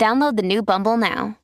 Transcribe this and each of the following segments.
Download the new Bumble now.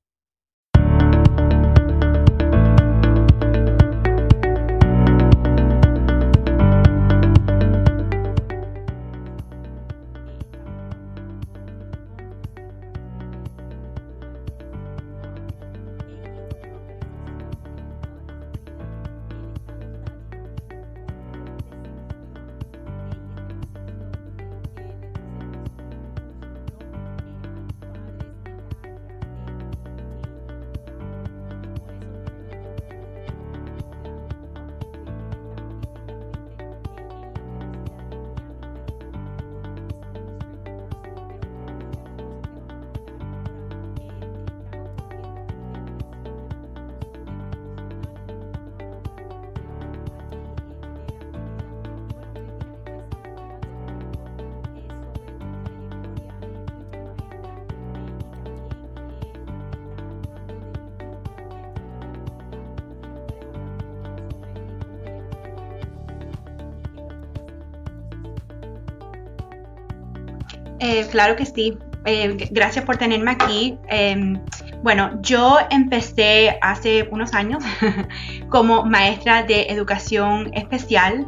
Eh, claro que sí. Eh, gracias por tenerme aquí. Em, bueno, yo empecé hace unos años como maestra de educación especial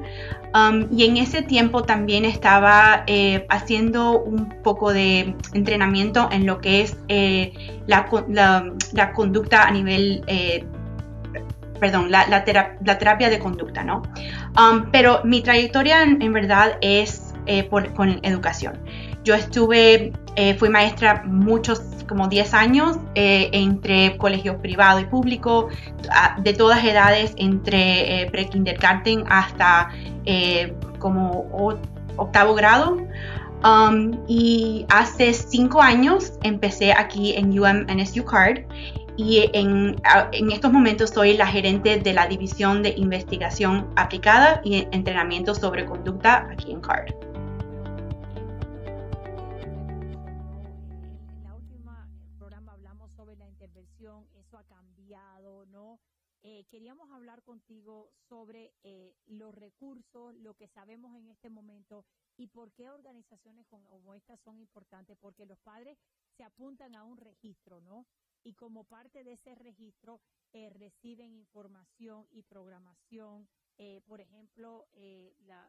um, y en ese tiempo también estaba eh, haciendo un poco de entrenamiento en lo que es la, conducta a nivel perdón, la, terapia, de conducta, ¿no? Um, pero mi trayectoria en, verdad es con educación. Yo estuve, eh, fui maestra muchos, como 10 años, eh, entre colegios privados y públicos, de todas edades, entre eh, pre-kindergarten hasta como octavo grado. Um, y hace cinco años empecé aquí en UMNSU CARD y en, en, estos momentos soy la gerente de la División de Investigación Aplicada y Entrenamiento sobre Conducta aquí en CARD. Los recursos, lo que sabemos en este momento y por qué organizaciones como estas son importantes, porque los padres se apuntan a un registro, ¿no? Y como parte de ese registro eh, reciben información y programación, eh, por ejemplo,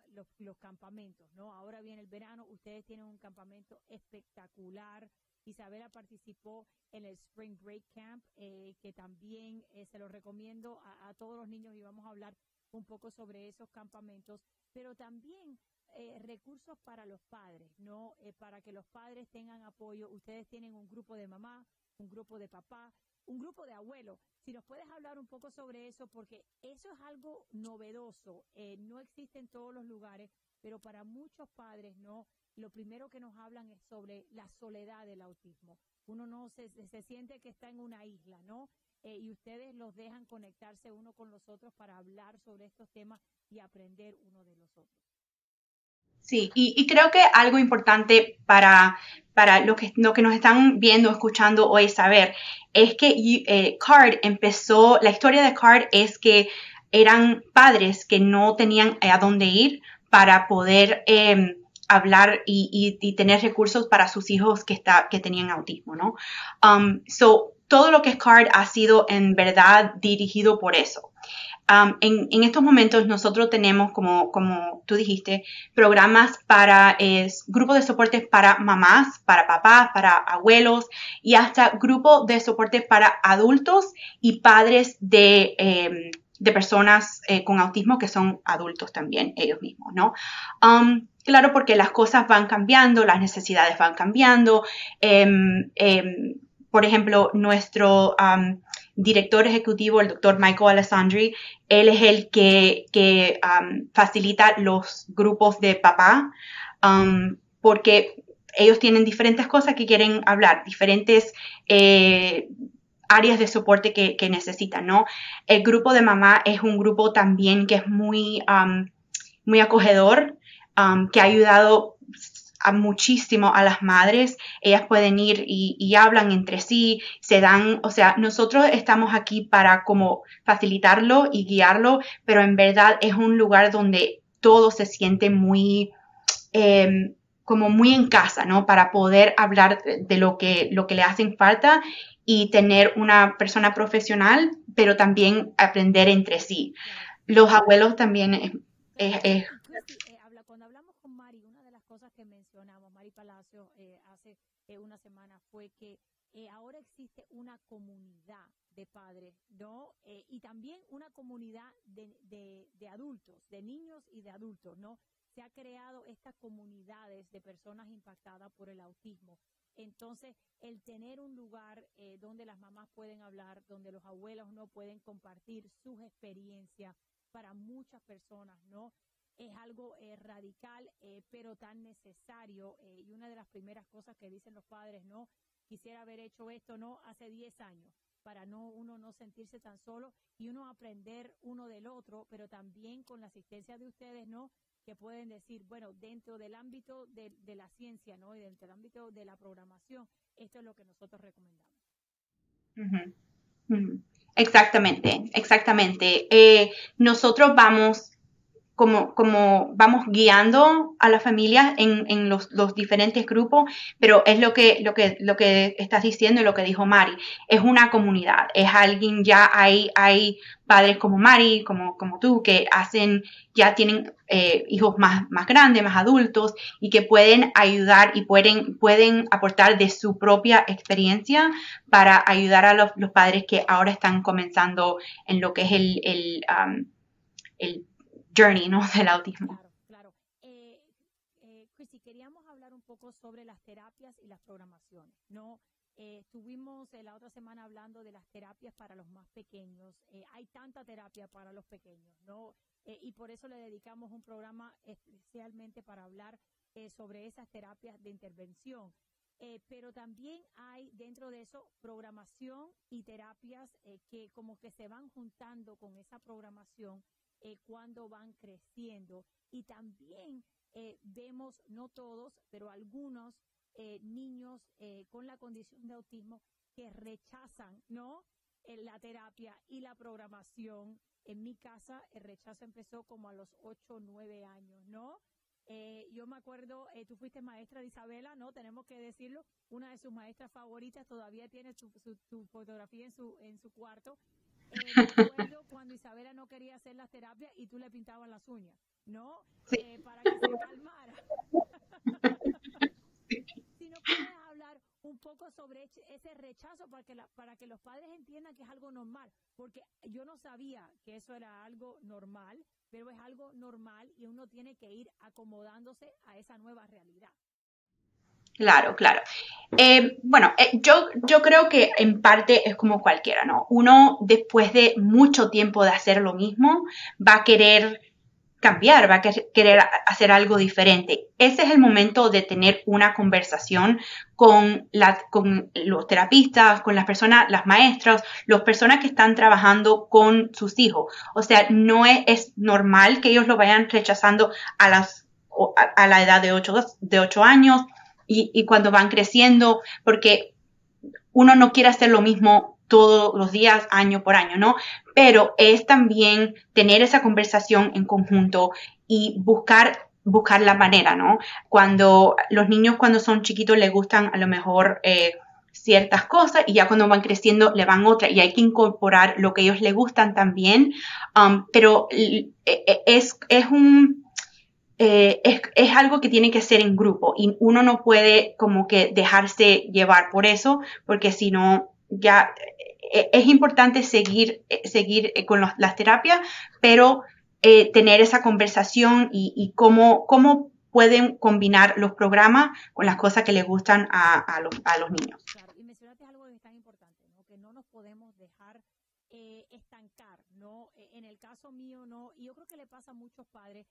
los, los campamentos, ¿no? Ahora viene el verano, ustedes tienen un campamento espectacular Isabela participó en el Spring Break Camp, eh, que también eh, se lo recomiendo a, todos los niños y vamos a hablar un poco sobre esos campamentos, pero también eh, recursos para los padres, ¿no? para que los padres tengan apoyo. Ustedes tienen un grupo de mamá, un grupo de papá, un grupo de abuelos. Si nos puedes hablar un poco sobre eso, porque eso es algo novedoso, no existe en todos los lugares, pero para muchos padres, ¿no? lo primero que nos hablan es sobre la soledad del autismo. Uno no se, se siente que está en una isla, ¿no? Eh, y ustedes los dejan conectarse uno con los otros para hablar sobre estos temas y aprender uno de los otros. Sí, y, creo que algo importante para, para lo que, lo que nos están viendo, escuchando hoy saber, es que eh, CARD empezó, la historia de CARD es que eran padres que no tenían a dónde ir para poder em, hablar y, tener recursos para sus hijos que, está, que tenían autismo, ¿no? Um, so, todo lo que es CARD ha sido en verdad dirigido por eso. Um, en, estos momentos nosotros tenemos, como, como tú dijiste, programas para grupos de soporte para mamás, para papás, para abuelos y hasta grupos de soporte para adultos y padres de, em, de personas eh, con autismo que son adultos también ellos mismos, ¿no? Um, claro, porque las cosas van cambiando, las necesidades van cambiando. Em, em, por ejemplo, nuestro director ejecutivo, el doctor Michael Alessandri, él es el que, que facilita los grupos de papá, porque ellos tienen diferentes cosas que quieren hablar, diferentes eh, áreas de soporte que, necesitan, ¿no? El grupo de mamá es un grupo también que es muy, muy acogedor, que ha ayudado a muchísimo a las madres. Ellas pueden ir y, hablan entre sí, se dan, o sea, nosotros estamos aquí para como facilitarlo y guiarlo, pero en verdad es un lugar donde todo se siente muy, em, como muy en casa, ¿no? Para poder hablar de lo que, lo que le hacen falta y tener una persona profesional, pero también aprender entre sí. Los abuelos también es, hablamos con Mari, una de las cosas que mencionamos, Mari Palacio, eh, hace eh, una semana fue que eh, ahora existe una comunidad de padres, ¿no? y también una comunidad de, de, de, adultos, de niños y de adultos, ¿no? Se ha creado estas comunidades de personas impactadas por el autismo. Entonces, el tener un lugar eh, donde las mamás pueden hablar, donde los abuelos no pueden compartir sus experiencias para muchas personas, ¿no? Es algo eh, radical, eh, pero tan necesario. y una de las primeras cosas que dicen los padres, ¿no? Quisiera haber hecho esto, ¿no? Hace 10 años para no uno no sentirse tan solo y uno aprender uno del otro, pero también con la asistencia de ustedes, ¿no? Que pueden decir, bueno, dentro del ámbito de, la ciencia, ¿no? Y dentro del ámbito de la programación, esto es lo que nosotros recomendamos. Exactamente, exactamente. Eh, nosotros vamos como, como vamos guiando a las familias en, en los, los, diferentes grupos, pero es lo que, lo, que, lo que estás diciendo y lo que dijo Mari, es una comunidad, es alguien, ya hay, hay padres como Mari, como, como tú, que hacen, ya tienen eh, hijos más, más grandes, más adultos, y que pueden ayudar y pueden, pueden aportar de su propia experiencia para ayudar a los, los padres que ahora están comenzando en lo que es el, el, um, el journey, ¿no? Del autismo. Claro, claro. Eh, eh, queríamos hablar un poco sobre las terapias y las programaciones, ¿no? Eh, estuvimos la otra semana hablando de las terapias para los más pequeños. Eh, hay tanta terapia para los pequeños, ¿no? y por eso le dedicamos un programa especialmente para hablar sobre esas terapias de intervención. pero también hay dentro de eso programación y terapias que como que se van juntando con esa programación eh, cuando van creciendo. Y también eh, vemos, no todos, pero algunos eh, niños con la condición de autismo que rechazan, ¿no? la terapia y la programación. En mi casa el rechazo empezó como a los 8 o 9 años, ¿no? yo me acuerdo, tú fuiste maestra de Isabela, ¿no? Tenemos que decirlo, una de sus maestras favoritas todavía tiene su, su fotografía en su, en su cuarto eh, recuerdo cuando Isabela no quería hacer las terapias y tú le pintabas las uñas, ¿no? Eh, para que se calmara. si no puedes hablar un poco sobre ese rechazo para que, para que los padres entiendan que es algo normal, porque yo no sabía que eso era algo normal, pero es algo normal y uno tiene que ir acomodándose a esa nueva realidad. Claro, claro. Eh, bueno, eh, yo, yo creo que en parte es como cualquiera, ¿no? Uno después de mucho tiempo de hacer lo mismo va a querer cambiar, va a querer hacer algo diferente. Ese es el momento de tener una conversación con, los terapistas, con las personas, las maestras, las personas que están trabajando con sus hijos. O sea, no es, es normal que ellos lo vayan rechazando a, las, a, la edad de 8, de 8 años y, cuando van creciendo, porque uno no quiere hacer lo mismo todos los días, año por año, ¿no? Pero es también tener esa conversación en conjunto y buscar buscar la manera, ¿no? Cuando los niños cuando son chiquitos les gustan a lo mejor eh, ciertas cosas y ya cuando van creciendo le van otras y hay que incorporar lo que ellos les gustan también, um, pero eh, eh, es, es un eh, es, algo que tiene que ser en grupo y uno no puede como que dejarse llevar por eso, porque si no, ya eh, es importante seguir, eh, seguir con las terapias, pero tener esa conversación y, cómo, cómo pueden combinar los programas con las cosas que les gustan a, los, a los niños. Es estancar, ¿no? En el caso mío, no, y yo creo que le pasa a muchos padres,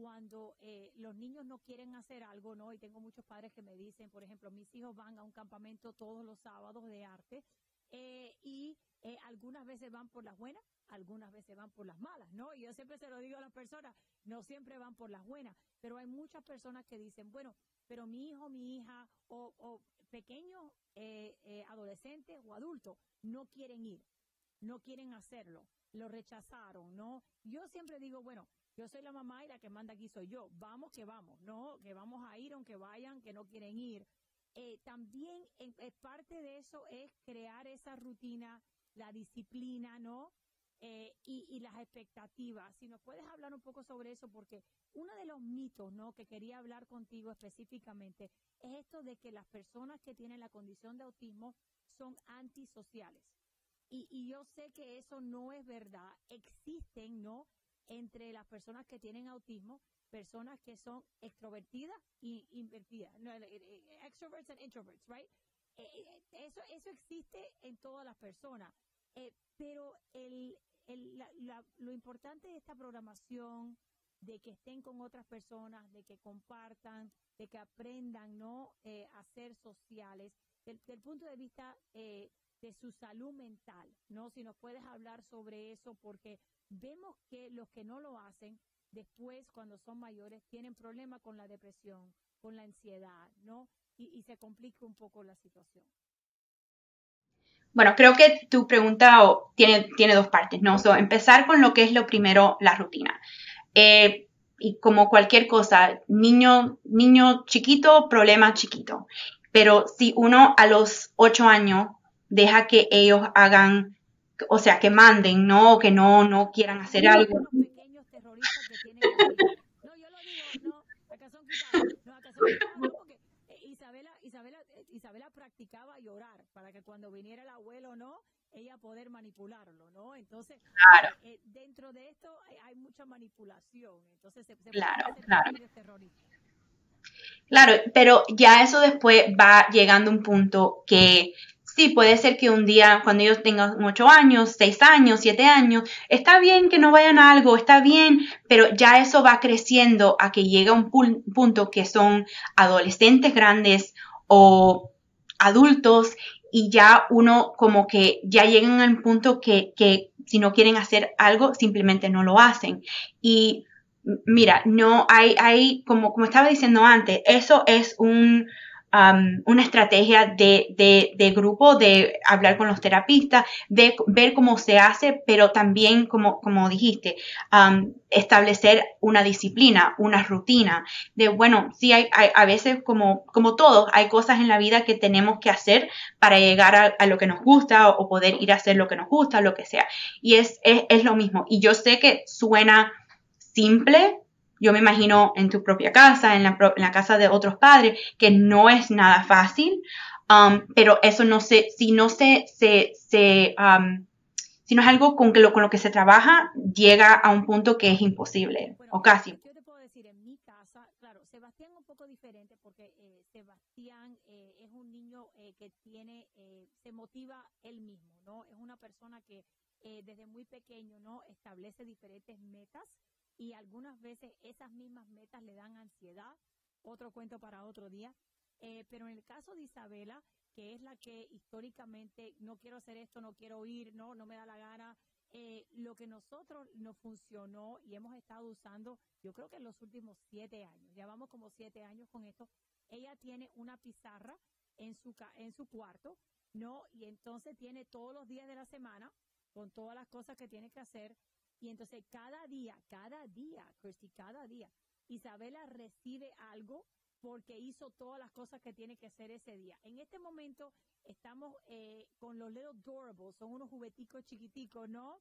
cuando eh, los niños no quieren hacer algo, ¿no? Y tengo muchos padres que me dicen, por ejemplo, mis hijos van a un campamento todos los sábados de arte eh, y eh, algunas veces van por las buenas, algunas veces van por las malas, ¿no? Y yo siempre se lo digo a las personas, no siempre van por las buenas, pero hay muchas personas que dicen, bueno, pero mi hijo, mi hija o, o pequeños adolescentes o adultos no quieren ir, no quieren hacerlo, lo rechazaron, ¿no? Yo siempre digo, bueno, yo soy la mamá y la que manda aquí soy yo. Vamos que vamos, no, que vamos a ir aunque vayan, que no quieren ir. Eh, también eh, parte de eso es crear esa rutina, la disciplina, ¿no? Eh, y, las expectativas. Si nos puedes hablar un poco sobre eso, porque uno de los mitos, ¿no? Que quería hablar contigo específicamente es esto de que las personas que tienen la condición de autismo son antisociales. Y yo sé que eso no es verdad. Existen, ¿no? Entre las personas que tienen autismo, personas que son extrovertidas y invertidas, no, eh, eh, extroverts and introverts, right? Eh, eso, eso existe en todas las personas. pero el, el, la, lo importante de esta programación, de que estén con otras personas, de que compartan, de que aprendan ¿no? a ser sociales, del, del punto de vista de su salud mental, ¿no? Si nos puedes hablar sobre eso, porque vemos que los que no lo hacen, después cuando son mayores, tienen problemas con la depresión, con la ansiedad, ¿no? Y, se complica un poco la situación. Bueno, creo que tu pregunta tiene, tiene dos partes, ¿no? empezar con lo que es lo primero, la rutina. Eh, y como cualquier cosa, niño, niño chiquito, problema chiquito. Pero si uno a los ocho años deja que ellos hagan o sea, que manden, no, que no, no quieran hacer algo. Isabela, Isabela, Isabela practicaba llorar para que cuando viniera el abuelo, ¿no? ella poder manipularlo, ¿no? Entonces, claro. eh, dentro de esto hay, hay, mucha manipulación, entonces se, se claro, claro. Claro, pero ya eso después va llegando a un punto que Sí, puede ser que un día, cuando ellos tengan ocho años, seis años, siete años, está bien que no vayan a algo, está bien, pero ya eso va creciendo a que llega un punto que son adolescentes grandes o adultos y ya uno como que ya llegan al punto que, que si no quieren hacer algo, simplemente no lo hacen. Y mira, no hay, hay como, como estaba diciendo antes, eso es un, una estrategia de, grupo, de hablar con los terapistas, de ver cómo se hace, pero también, como, como dijiste, establecer una disciplina, una rutina, de, bueno, sí, hay, a veces, como, como todos, hay cosas en la vida que tenemos que hacer para llegar a, lo que nos gusta o, poder ir a hacer lo que nos gusta, lo que sea. Y es, es, es lo mismo. Y yo sé que suena simple, yo me imagino en tu propia casa, en la, en la casa de otros padres, que no es nada fácil, um, pero eso no se, si no se, se, se um, si no es algo con, que lo, con lo que se trabaja, llega a un punto que es imposible, o casi. Yo te puedo decir, en mi casa, claro, Sebastián es un poco diferente porque eh, Sebastián eh, es un niño eh, que tiene, se motiva él mismo, ¿no? Es una persona que desde muy pequeño, ¿no? Establece diferentes metas y algunas veces esas mismas metas le dan ansiedad, otro cuento para otro día. Eh, pero en el caso de Isabela, que es la que históricamente no quiero hacer esto, no quiero ir, no, no me da la gana, eh, lo que nosotros nos funcionó y hemos estado usando, yo creo que en los últimos siete años, ya vamos como siete años con esto, ella tiene una pizarra en su, en su cuarto, ¿no? Y entonces tiene todos los días de la semana, con todas las cosas que tiene que hacer, y entonces cada día, cada día, Christy, cada día, Isabela recibe algo porque hizo todas las cosas que tiene que hacer ese día. En este momento estamos eh, con los Little Durables, son unos jugueticos chiquiticos, ¿no?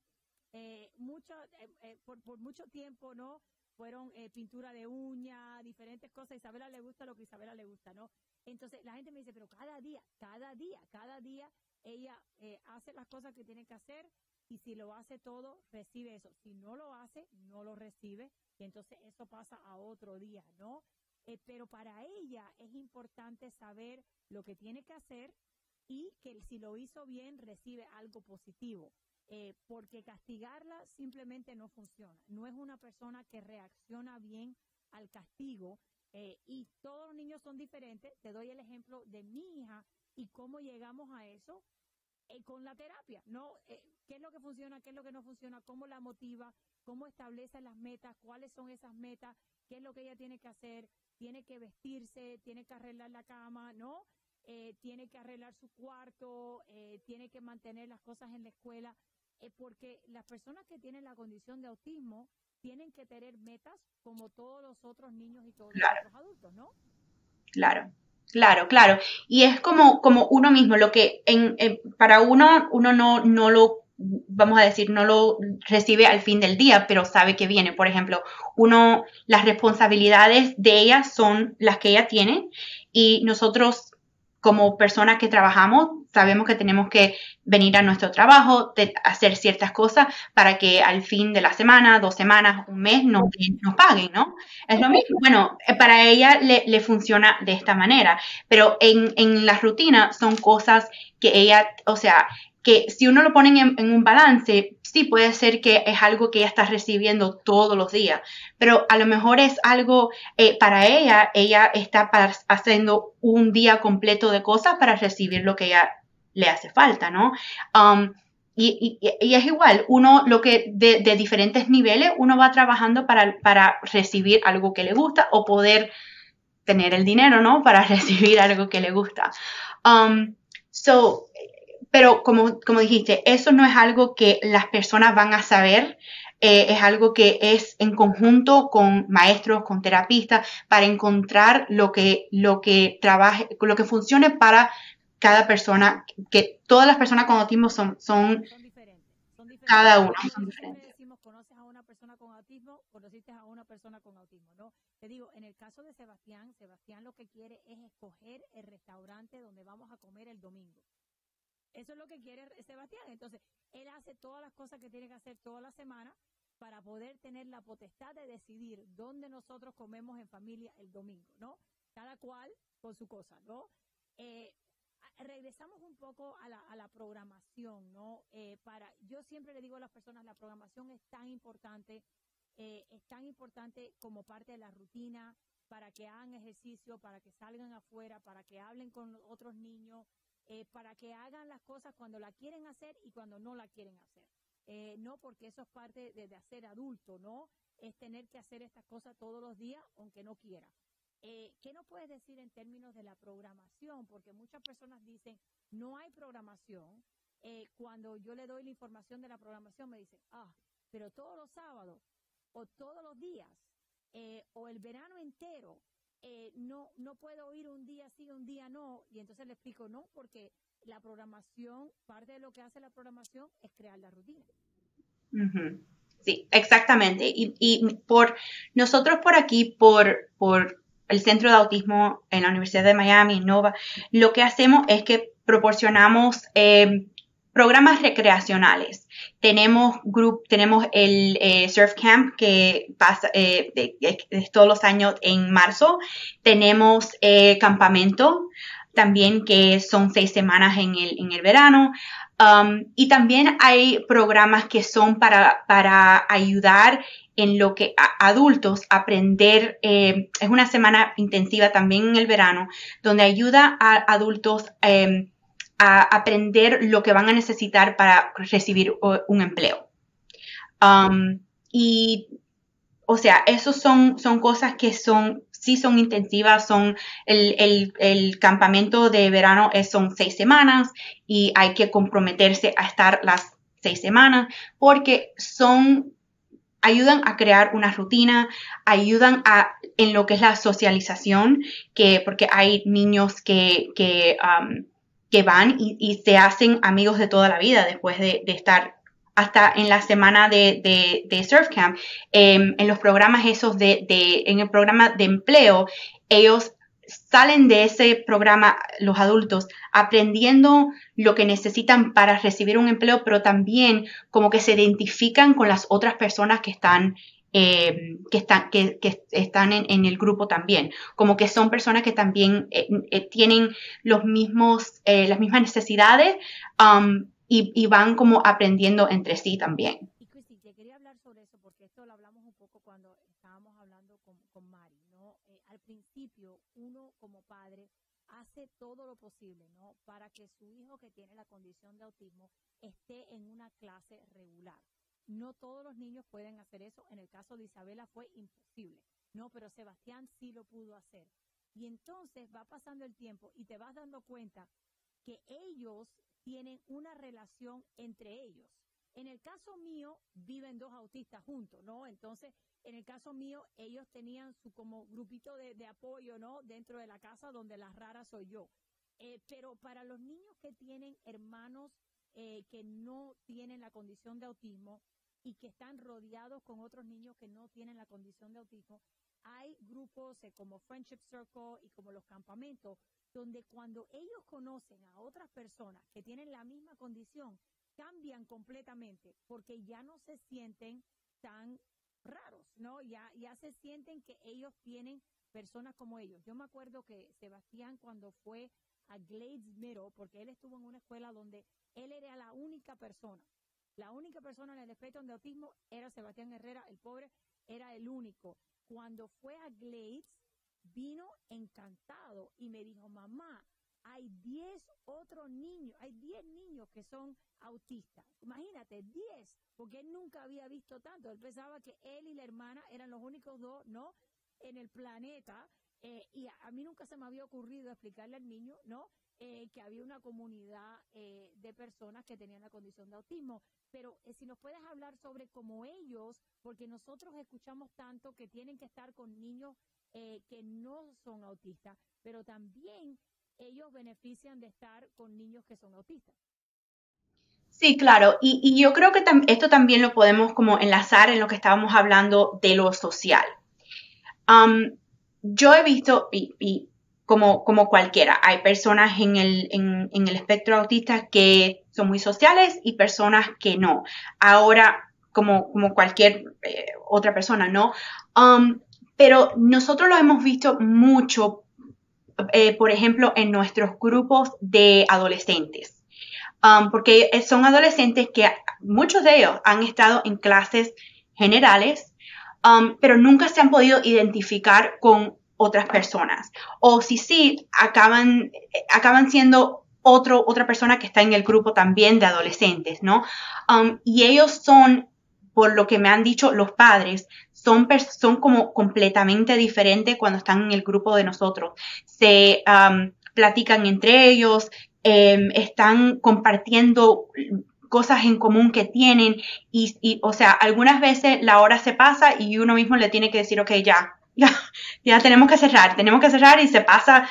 Eh, mucho, eh, por, por, mucho tiempo, ¿no? Fueron pintura de uña, diferentes cosas. Isabela le gusta lo que Isabela le gusta, ¿no? Entonces la gente me dice, pero cada día, cada día, cada día ella hace las cosas que tiene que hacer y si lo hace todo, recibe eso. Si no lo hace, no lo recibe y entonces eso pasa a otro día, ¿no? Eh, pero para ella es importante saber lo que tiene que hacer y que si lo hizo bien, recibe algo positivo. eh, porque castigarla simplemente no funciona. No es una persona que reacciona bien al castigo eh, y todos los niños son diferentes. Te doy el ejemplo de mi hija y cómo llegamos a eso eh, con la terapia, ¿no? ¿Qué es lo que funciona? ¿Qué es lo que no funciona? ¿Cómo la motiva? ¿Cómo establece las metas? ¿Cuáles son esas metas? ¿Qué es lo que ella tiene que hacer? ¿Tiene que vestirse? ¿Tiene que arreglar la cama? ¿No? tiene que arreglar su cuarto, tiene que mantener las cosas en la escuela. Eh, porque las personas que tienen la condición de autismo tienen que tener metas como todos los otros niños y todos los otros adultos, ¿no? Claro. Claro, claro. Y es como, como uno mismo, lo que en, para uno, uno no, no lo, vamos a decir, no lo recibe al fin del día, pero sabe que viene. Por ejemplo, uno, las responsabilidades de ella son las que ella tiene y nosotros como personas que trabajamos, sabemos que tenemos que venir a nuestro trabajo, hacer ciertas cosas para que al fin de la semana, dos semanas, un mes nos, nos paguen, ¿no? Es lo mismo. Bueno, eh, para ella le, le funciona de esta manera, pero en, en la rutina son cosas que ella, o sea, que si uno lo pone en, un balance, sí puede ser que es algo que ella está recibiendo todos los días, pero a lo mejor es algo eh, para ella, ella está haciendo un día completo de cosas para recibir lo que ella le hace falta, ¿no? Um, y, es igual, uno lo que de, diferentes niveles, uno va trabajando para, para recibir algo que le gusta o poder tener el dinero, ¿no? Para recibir algo que le gusta. Um, so, pero como, como dijiste, eso no es algo que las personas van a saber, eh, es algo que es en conjunto con maestros, con terapistas, para encontrar lo que, lo que trabaje, lo que funcione para cada persona, que todas las personas con autismo son, son, diferentes, son diferentes. cada uno son diferentes. Decimos, conoces a una persona con autismo, conociste a una persona con autismo, ¿no? Te digo, en el caso de Sebastián, Sebastián lo que quiere es escoger el restaurante donde vamos a comer el domingo. Eso es lo que quiere Sebastián. Entonces, él hace todas las cosas que tiene que hacer toda la semana para poder tener la potestad de decidir dónde nosotros comemos en familia el domingo, ¿no? Cada cual con su cosa, ¿no? Eh, regresamos un poco a la, a la programación, ¿no? Eh, para, yo siempre le digo a las personas, la programación es tan importante, eh, es tan importante como parte de la rutina, para que hagan ejercicio, para que salgan afuera, para que hablen con otros niños, eh, para que hagan las cosas cuando la quieren hacer y cuando no la quieren hacer. Eh, no porque eso es parte de, hacer adulto, ¿no? Es tener que hacer estas cosas todos los días, aunque no quiera. Eh, ¿Qué nos puedes decir en términos de la programación? Porque muchas personas dicen, no hay programación. cuando yo le doy la información de la programación, me dicen, ah, pero todos los sábados, o todos los días, o el verano entero, eh, no, no puedo ir un día sí, un día no, y entonces le explico, no, porque la programación, parte de lo que hace la programación es crear la rutina. Sí, exactamente. Y, y, por nosotros por aquí, por, por el Centro de Autismo en la Universidad de Miami, Nova, lo que hacemos es que proporcionamos eh, programas recreacionales. Tenemos grup, tenemos el eh, Surf Camp que pasa eh, todos los años en marzo. Tenemos eh, campamento también que son seis semanas en el, en el verano. Um, y también hay programas que son para, para ayudar en lo que a adultos aprender, es una semana intensiva también en el verano, donde ayuda a adultos em, a aprender lo que van a necesitar para recibir un empleo. Um, y, o sea, esos son, son cosas que son, sí son intensivas, son, el, campamento de verano es, son seis semanas y hay que comprometerse a estar las seis semanas porque son ayudan a crear una rutina, ayudan a en lo que es la socialización, que porque hay niños que, que um, que van y, se hacen amigos de toda la vida después de, estar hasta en la semana de, de, Surf Camp, em, en los programas esos de, en el programa de empleo, ellos salen de ese programa, los adultos, aprendiendo lo que necesitan para recibir un empleo, pero también como que se identifican con las otras personas que están eh, que, están, que, están en, el grupo también, como que son personas que también eh, eh, tienen los mismos, las mismas necesidades, um, y, van como aprendiendo entre sí también. Y Cristi, te quería hablar sobre eso porque esto lo hablamos un poco cuando estábamos hablando con, con Mari, ¿no? Eh, al principio, uno como padre hace todo lo posible, ¿no? Para que su hijo que tiene la condición de autismo esté en una clase regular. No todos los niños pueden hacer eso. En el caso de Isabela fue imposible, ¿no? Pero Sebastián sí lo pudo hacer. Y entonces va pasando el tiempo y te vas dando cuenta que ellos tienen una relación entre ellos. En el caso mío, viven dos autistas juntos, ¿no? Entonces, en el caso mío, ellos tenían su como grupito de, apoyo, ¿no? Dentro de la casa donde la rara soy yo. Eh, pero para los niños que tienen hermanos eh, que no tienen la condición de autismo y que están rodeados con otros niños que no tienen la condición de autismo, hay grupos eh, como Friendship Circle y como los campamentos, donde cuando ellos conocen a otras personas que tienen la misma condición, cambian completamente porque ya no se sienten tan raros, ¿no? Ya, ya se sienten que ellos tienen personas como ellos. Yo me acuerdo que Sebastián cuando fue a Glades Middle, porque él estuvo en una escuela donde él era la única persona, la única persona en el espectro de autismo era Sebastián Herrera, el pobre era el único. Cuando fue a Glades, vino encantado y me dijo, mamá, hay 10 otros niños, hay 10 niños que son autistas. Imagínate, 10, porque él nunca había visto tanto. Él pensaba que él y la hermana eran los únicos dos, ¿no? En el planeta. Eh, y a, mí nunca se me había ocurrido explicarle al niño, ¿no? Eh, que había una comunidad eh, de personas que tenían la condición de autismo. Pero si nos puedes hablar sobre cómo ellos, porque nosotros escuchamos tanto que tienen que estar con niños que no son autistas, pero también ellos benefician de estar con niños que son autistas. Sí, claro, y, yo creo que esto también lo podemos como enlazar en lo que estábamos hablando de lo social. Yo he visto, y, como, como, cualquiera, hay personas en el, en, el, espectro autista que son muy sociales y personas que no. Ahora, como, cualquier eh, otra persona, ¿no? Pero nosotros lo hemos visto mucho eh, por ejemplo, en nuestros grupos de adolescentes. Um, porque son adolescentes que muchos de ellos han estado en clases generales, um, pero nunca se han podido identificar con otras personas. O si sí, acaban, acaban siendo otro, otra persona que está en el grupo también de adolescentes, ¿no? Um, y ellos son, por lo que me han dicho los padres, son, son como completamente diferentes cuando están en el grupo de nosotros. Se platican entre ellos, em, están compartiendo cosas en común que tienen y, o sea, algunas veces la hora se pasa y uno mismo le tiene que decir, ok, ya, ya, ya tenemos que cerrar, tenemos que cerrar y se pasa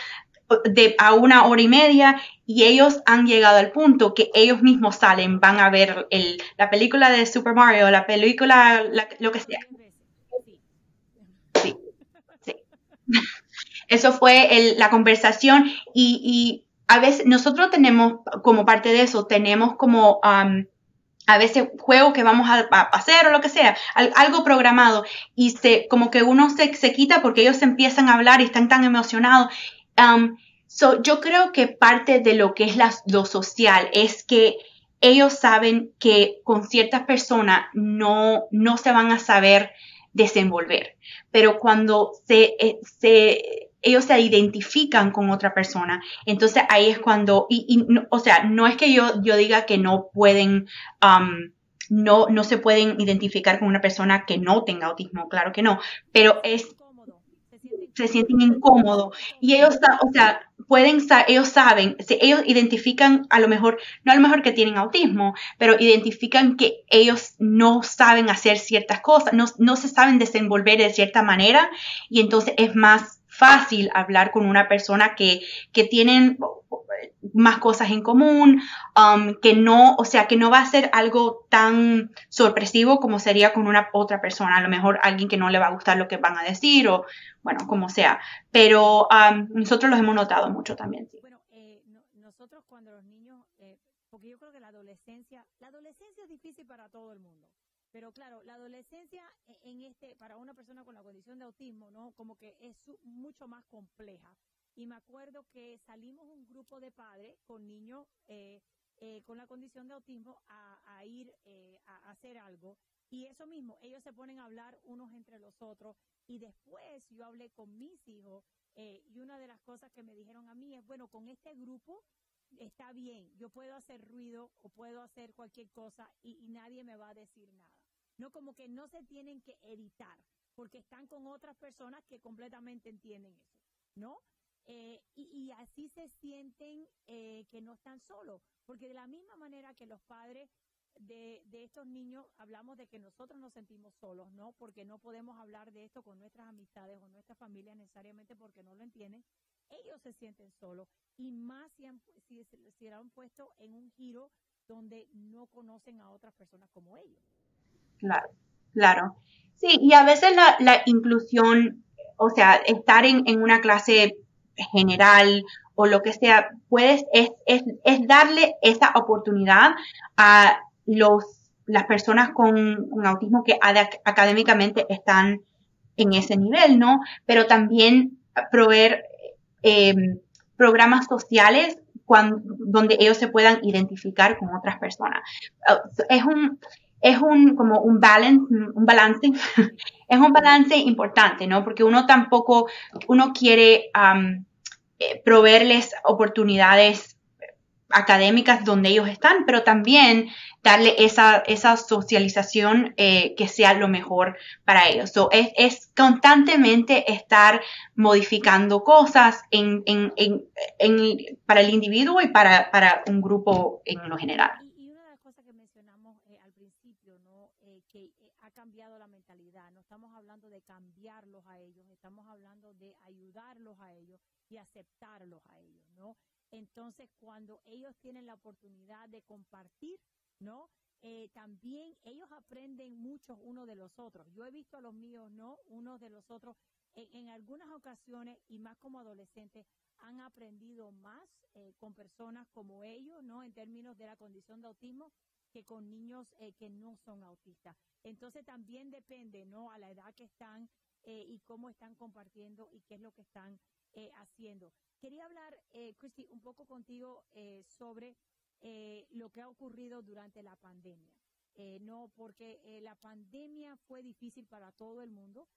de a una hora y media y ellos han llegado al punto que ellos mismos salen, van a ver el, la película de Super Mario, la película, lo que sea. Eso fue la conversación y, a veces nosotros tenemos, como parte de eso, tenemos como a veces juegos que vamos a, hacer o lo que sea, algo programado y se, como que uno se, se, quita porque ellos empiezan a hablar y están tan emocionados. yo creo que parte de lo que es lo social es que ellos saben que con ciertas personas no, no se van a saber desenvolver. Pero cuando se, eh, se, ellos se identifican con otra persona, entonces ahí es cuando, y, o sea, no es que yo, yo diga que no pueden, um, no, no se pueden identificar con una persona que no tenga autismo, claro que no, pero es se sienten incómodos. Y ellos, o sea, pueden, ellos saben, ellos identifican a lo mejor, no a lo mejor que tienen autismo, pero identifican que ellos no saben hacer ciertas cosas, no, no se saben desenvolver de cierta manera. Y entonces es más fácil hablar con una persona que, que tienen más cosas en común, um, que no, o sea, que no va a ser algo tan sorpresivo como sería con una otra persona, a lo mejor alguien que no le va a gustar lo que van a decir o, bueno, como sea. Pero um, nosotros los hemos notado mucho también. Bueno, eh, nosotros cuando los niños, eh, porque yo creo que la adolescencia, la adolescencia es difícil para todo el mundo. Pero claro, la adolescencia e, en este, para una persona con la condición de autismo, ¿no? Como que es mucho más compleja. Y me acuerdo que salimos un grupo de padres con niños eh, eh, con la condición de autismo a, ir eh, a hacer algo. Y eso mismo, ellos se ponen a hablar unos entre los otros. Y después yo hablé con mis hijos y una de las cosas que me dijeron a mí es, bueno, con este grupo está bien, yo puedo hacer ruido o puedo hacer cualquier cosa y, y nadie me va a decir nada. No como que no se tienen que editar porque están con otras personas que completamente entienden eso, ¿no? Eh, y, así se sienten eh, que no están solos, porque de la misma manera que los padres de, de, estos niños hablamos de que nosotros nos sentimos solos, ¿no? Porque no podemos hablar de esto con nuestras amistades o nuestras familias necesariamente porque no lo entienden. Ellos se sienten solos y más si, han, si, si han puesto en un giro donde no conocen a otras personas como ellos. Claro, claro. Sí, y a veces la, la inclusión, o sea, estar en, en una clase general o lo que sea, puedes, es, es, es darle esa oportunidad a los, las personas con, autismo que académicamente están en ese nivel, ¿no? Pero también proveer em, programas sociales cuando, donde ellos se puedan identificar con otras personas. Es un, es un, como un balance, un balance, es un balance importante, ¿no? Porque uno tampoco, uno quiere eh, proveerles oportunidades académicas donde ellos están, pero también darle esa, esa socialización eh, que sea lo mejor para ellos. es, es, constantemente estar modificando cosas en, en, en, para el individuo y para, para un grupo en lo general. Aceptarlos a ellos, ¿no? Entonces, cuando ellos tienen la oportunidad de compartir, ¿no? Eh, también ellos aprenden mucho unos de los otros. Yo he visto a los míos, ¿no? Unos de los otros, en, algunas ocasiones, y más como adolescentes, han aprendido más eh, con personas como ellos, ¿no? En términos de la condición de autismo, que con niños eh, que no son autistas. Entonces también depende, ¿no? A la edad que están y cómo están compartiendo y qué es lo que están eh, haciendo. Quería hablar, eh, Christy, un poco contigo eh, sobre eh, lo que ha ocurrido durante la pandemia. no, porque la pandemia fue difícil para todo el mundo,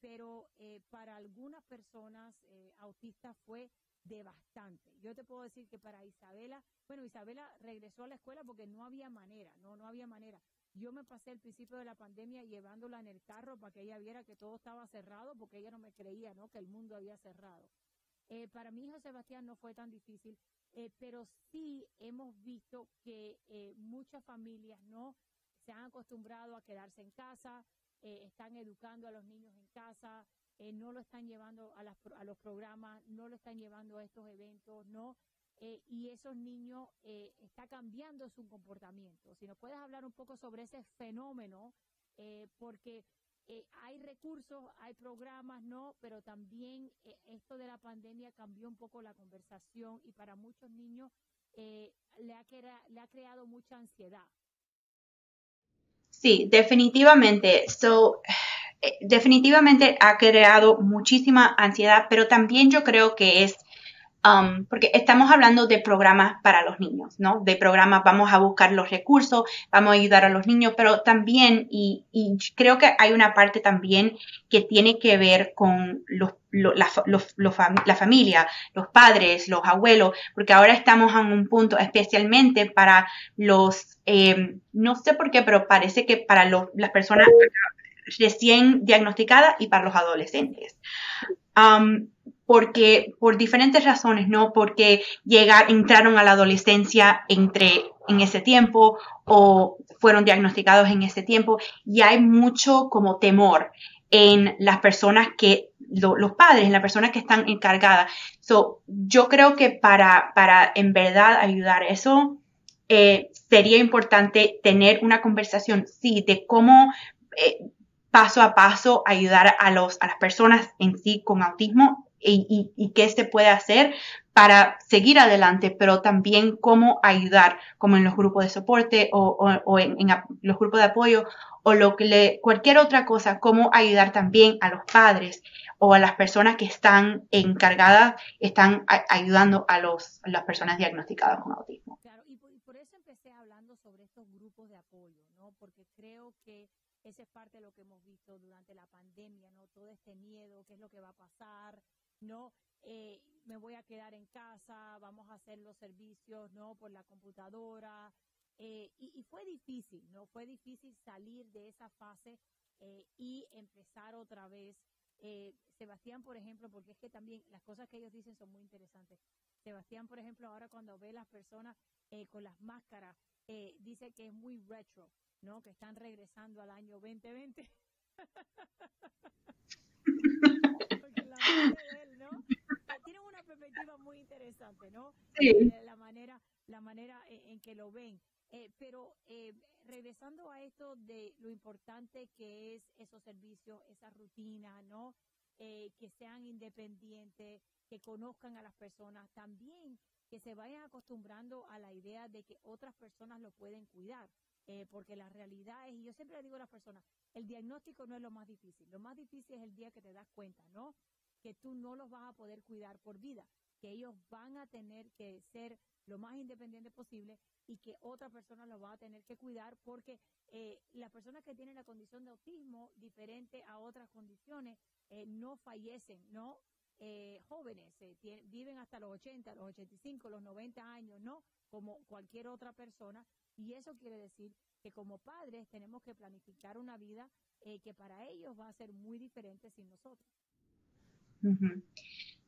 pero para algunas personas autistas fue devastante. Yo te puedo decir que para Isabela, bueno, Isabela regresó a la escuela porque no había manera, no, no había manera. Yo me pasé el principio de la pandemia llevándola en el carro para que ella viera que todo estaba cerrado porque ella no me creía, ¿no? Que el mundo había cerrado. Eh, para mi hijo Sebastián no fue tan difícil, eh, pero sí hemos visto que eh, muchas familias no se han acostumbrado a quedarse en casa, están educando a los niños en casa, no lo están llevando a, a los programas, no lo están llevando a estos eventos, no eh, y esos niños eh, está cambiando su comportamiento. Si nos puedes hablar un poco sobre ese fenómeno, eh, porque eh, hay recursos, hay programas, ¿no? Pero también esto de la pandemia cambió un poco la conversación y para muchos niños le ha, le, ha creado mucha ansiedad. Sí, definitivamente. So, definitivamente ha creado muchísima ansiedad, pero también yo creo que es Um, porque estamos hablando de programas para los niños, ¿no? De programas, vamos a buscar los recursos, vamos a ayudar a los niños, pero también, y, creo que hay una parte también que tiene que ver con los, la, familia, los padres, los abuelos, porque ahora estamos en un punto especialmente para los, eh, no sé por qué, pero parece que para las personas recién diagnosticadas y para los adolescentes. Um, porque por diferentes razones, ¿no? Porque llegar, entraron a la adolescencia entre, en ese tiempo o fueron diagnosticados en ese tiempo y hay mucho como temor en las personas que, los padres, en las personas que están encargadas. So, yo creo que para, para en verdad ayudar eso, eh, sería importante tener una conversación, sí, de cómo eh, paso a paso ayudar a, los, a las personas en sí con autismo y, qué se puede hacer para seguir adelante, pero también cómo ayudar, como en los grupos de soporte o, en, los grupos de apoyo o lo que cualquier otra cosa, cómo ayudar también a los padres o a las personas que están encargadas, están ayudando a, los, las personas diagnosticadas con autismo. Claro, y sobre estos grupos de apoyo, ¿no? Porque creo que esa es parte de lo que hemos visto durante la pandemia, ¿no? Todo este miedo, qué es lo que va a pasar, ¿no? Eh, me voy a quedar en casa, vamos a hacer los servicios, ¿no? Por la computadora. Eh, y, fue difícil, ¿no? Fue difícil salir de esa fase eh, y empezar otra vez. Eh, Sebastián, por ejemplo, porque es que también las cosas que ellos dicen son muy interesantes. Sebastián, por ejemplo, ahora cuando ve las personas con las máscaras, dice que es muy retro, ¿no? Que están regresando al año 2020. porque la de él, ¿no? Tienen una perspectiva muy interesante, ¿no? Sí. La manera, la manera en, en que lo ven. Eh, pero eh, regresando a esto de lo importante que es esos servicios, esa rutina, ¿no? Eh, que sean independientes, que conozcan a las personas, también que se vayan acostumbrando a la idea de que otras personas lo pueden cuidar. Eh, porque la realidad es, y yo siempre le digo a las personas, el diagnóstico no es lo más difícil, lo más difícil es el día que te das cuenta, ¿no? Que tú no los vas a poder cuidar por vida, que ellos van a tener que ser lo más independiente posible y que otra persona lo va a tener que cuidar porque eh, las personas que tienen la condición de autismo diferente a otras condiciones eh, no fallecen, ¿no? Eh, jóvenes, tiene, viven hasta los 80, los 85, los 90 años, ¿no? Como cualquier otra persona. Y eso quiere decir que como padres tenemos que planificar una vida eh, que para ellos va a ser muy diferente sin nosotros.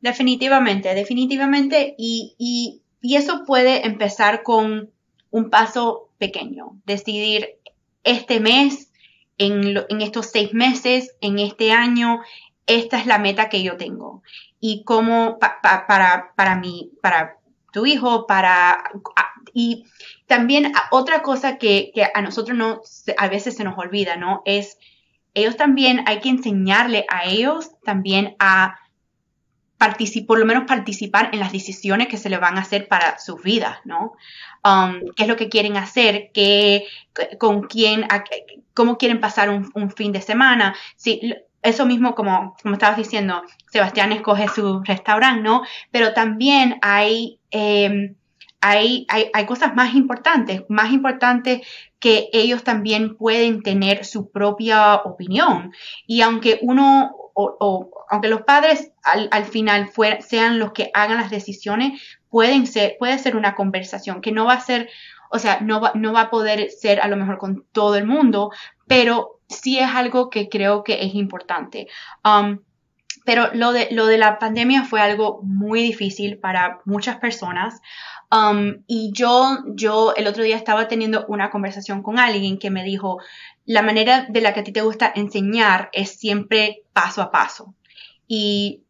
Definitivamente, definitivamente. Y, y, y eso puede empezar con un paso pequeño. Decidir este mes, en, en, estos seis meses, en este año, esta es la meta que yo tengo. Y cómo pa, pa, para, para, mi, para tu hijo, para... Y también otra cosa que, que a nosotros no, a veces se nos olvida, ¿no? Es, ellos también hay que enseñarle a ellos también a participar, por lo menos participar en las decisiones que se le van a hacer para sus vidas, ¿no? Um, ¿Qué es lo que quieren hacer? ¿Qué, con quién, cómo quieren pasar un, fin de semana? Sí, eso mismo como, como estabas diciendo, Sebastián escoge su restaurante, ¿no? Pero también hay, eh, hay, hay, hay cosas más importantes, más importantes que ellos también pueden tener su propia opinión. Y aunque uno, o, o aunque los padres al, al final fuera, sean los que hagan las decisiones, pueden ser, puede ser una conversación que no va a ser, o sea, no va, no va a poder ser a lo mejor con todo el mundo, pero sí es algo que creo que es importante. Um, pero lo de, lo de la pandemia fue algo muy difícil para muchas personas. Um, y yo, yo el otro día estaba teniendo una conversación con alguien que me dijo, la manera de la que a ti te gusta enseñar es siempre paso a paso. Y,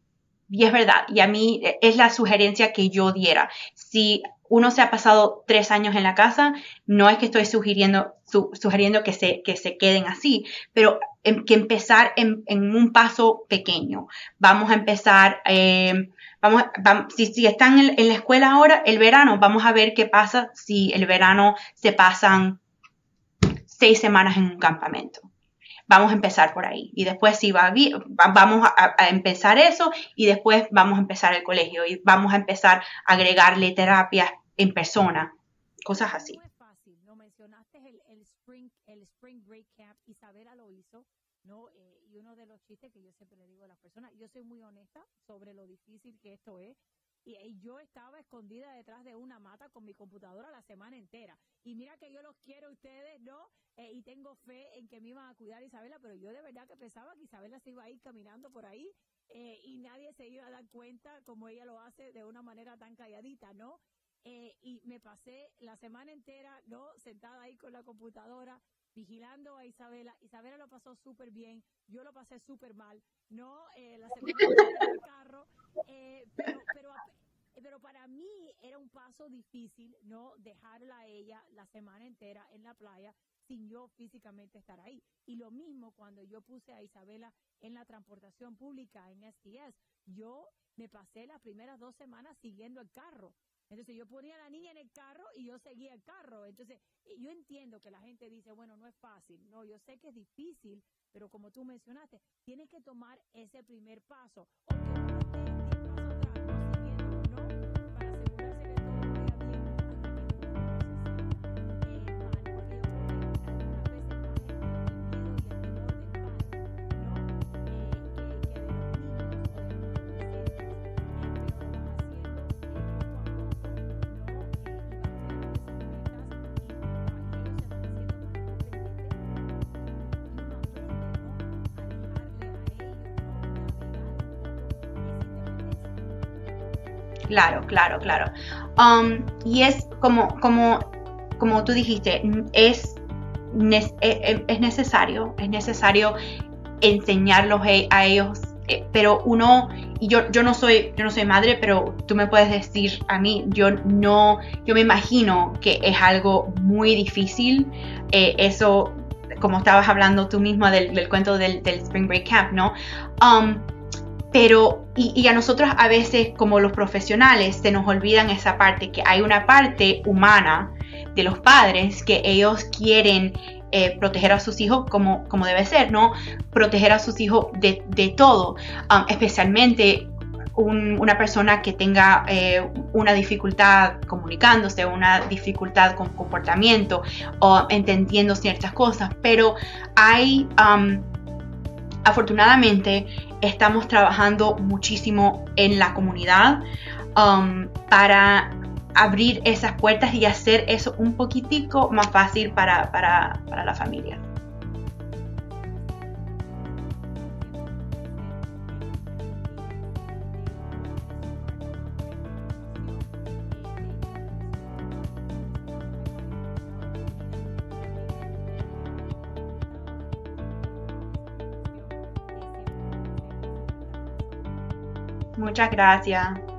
y es verdad, y a mí es la sugerencia que yo diera. Si uno se ha pasado tres años en la casa, no es que estoy sugiriendo, su, sugiriendo que se, que se queden así, pero en, que empezar en, en, un paso pequeño. Vamos a empezar, vamos, vamos, si, si están en, en, la escuela ahora, el verano, vamos a ver qué pasa si el verano se pasan seis semanas en un campamento. Vamos a empezar por ahí. Y después si va bien, vamos a, a, empezar eso y después vamos a empezar el colegio y vamos a empezar a agregarle terapias en persona, cosas así. No es fácil, no mencionaste el, el, spring, el Spring Break Camp, Isabela lo hizo, ¿no? Eh, y uno de los chistes que yo siempre le digo a las personas, yo soy muy honesta sobre lo difícil que esto es, y, y, yo estaba escondida detrás de una mata con mi computadora la semana entera. Y mira que yo los quiero a ustedes, ¿no? Eh, y tengo fe en que me iban a cuidar Isabela, pero yo de verdad que pensaba que Isabela se iba a ir caminando por ahí eh, y nadie se iba a dar cuenta como ella lo hace de una manera tan calladita, ¿no? Eh, y me pasé la semana entera, ¿no? Sentada ahí con la computadora, vigilando a Isabela. Isabela lo pasó súper bien, yo lo pasé súper mal, ¿no? Eh, la semana entera en el carro, eh, pero, pero, pero para mí era un paso difícil, ¿no? Dejarla a ella la semana entera en la playa sin yo físicamente estar ahí. Y lo mismo cuando yo puse a Isabela en la transportación pública en STS, yo me pasé las primeras dos semanas siguiendo el carro. Entonces yo ponía a la niña en el carro y yo seguía el carro. Entonces yo entiendo que la gente dice, bueno, no es fácil. No, yo sé que es difícil, pero como tú mencionaste, tienes que tomar ese primer paso. Aunque uno esté 10 pasos atrás, no ¿no? Claro, claro, claro. Um, y es como, como, como tú dijiste, es, e, e, es necesario, es necesario enseñarlos a ellos eh, pero uno y yo, yo no soy yo no soy madre pero tú me puedes decir a mí yo no yo me imagino que es algo muy difícil eh, eso como estabas hablando tú misma del, cuento del, Spring Break Camp no um, pero y, y, a nosotros a veces como los profesionales se nos olvidan esa parte que hay una parte humana de los padres que ellos quieren eh, proteger a sus hijos como, como debe ser, ¿no? Proteger a sus hijos de, de todo, um, especialmente una persona que tenga eh, una dificultad comunicándose, una dificultad con comportamiento o entendiendo ciertas cosas, pero hay, um, afortunadamente, estamos trabajando muchísimo en la comunidad um, para abrir esas puertas y hacer eso un poquitico más fácil para, para, para la familia. Muchas gracias.